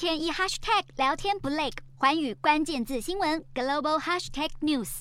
天一 hashtag 聊天不累，寰宇关键字新闻 global hashtag news。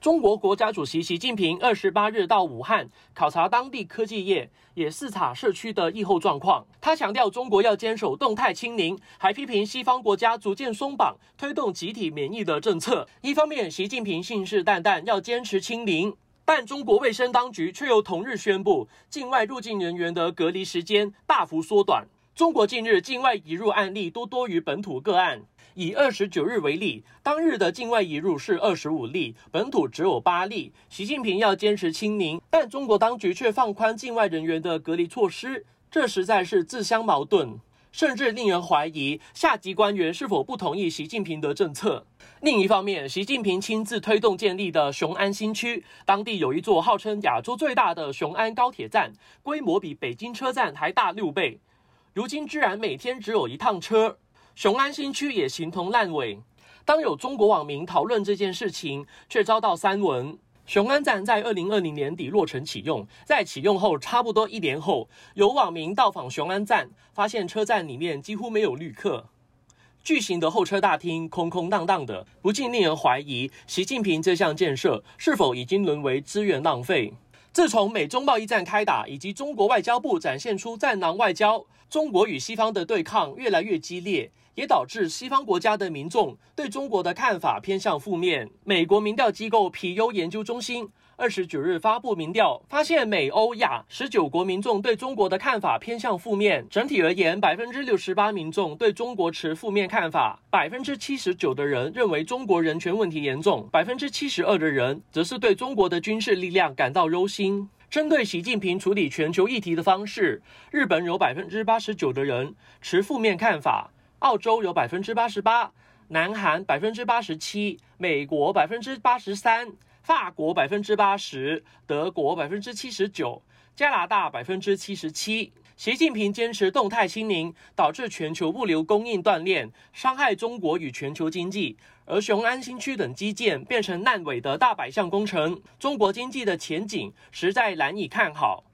中国国家主席习近平二十八日到武汉考察当地科技业，也视察社区的疫后状况。他强调，中国要坚守动态清零，还批评西方国家逐渐松绑推动集体免疫的政策。一方面，习近平信誓旦旦要坚持清零，但中国卫生当局却又同日宣布，境外入境人员的隔离时间大幅缩短。中国近日境外移入案例都多于本土个案。以二十九日为例，当日的境外移入是二十五例，本土只有八例。习近平要坚持清零，但中国当局却放宽境外人员的隔离措施，这实在是自相矛盾，甚至令人怀疑下级官员是否不同意习近平的政策。另一方面，习近平亲自推动建立的雄安新区，当地有一座号称亚洲最大的雄安高铁站，规模比北京车站还大六倍，如今居然每天只有一趟车。雄安新区也形同烂尾。当有中国网民讨论这件事情，却遭到删文。雄安站在二零二零年底落成启用，在启用后差不多一年后，有网民到访雄安站，发现车站里面几乎没有旅客，巨型的候车大厅空空荡荡的，不禁令人怀疑习近平这项建设是否已经沦为资源浪费。自从美中贸易战开打，以及中国外交部展现出战狼外交，中国与西方的对抗越来越激烈。也导致西方国家的民众对中国的看法偏向负面。美国民调机构皮尤研究中心二十九日发布民调，发现美欧亚十九国民众对中国的看法偏向负面。整体而言，百分之六十八民众对中国持负面看法，百分之七十九的人认为中国人权问题严重，百分之七十二的人则是对中国的军事力量感到忧心。针对习近平处理全球议题的方式，日本有百分之八十九的人持负面看法。澳洲有百分之八十八，南韩百分之八十七，美国百分之八十三，法国百分之八十，德国百分之七十九，加拿大百分之七十七。习近平坚持动态清零，导致全球物流供应断裂，伤害中国与全球经济。而雄安新区等基建变成烂尾的大百项工程，中国经济的前景实在难以看好。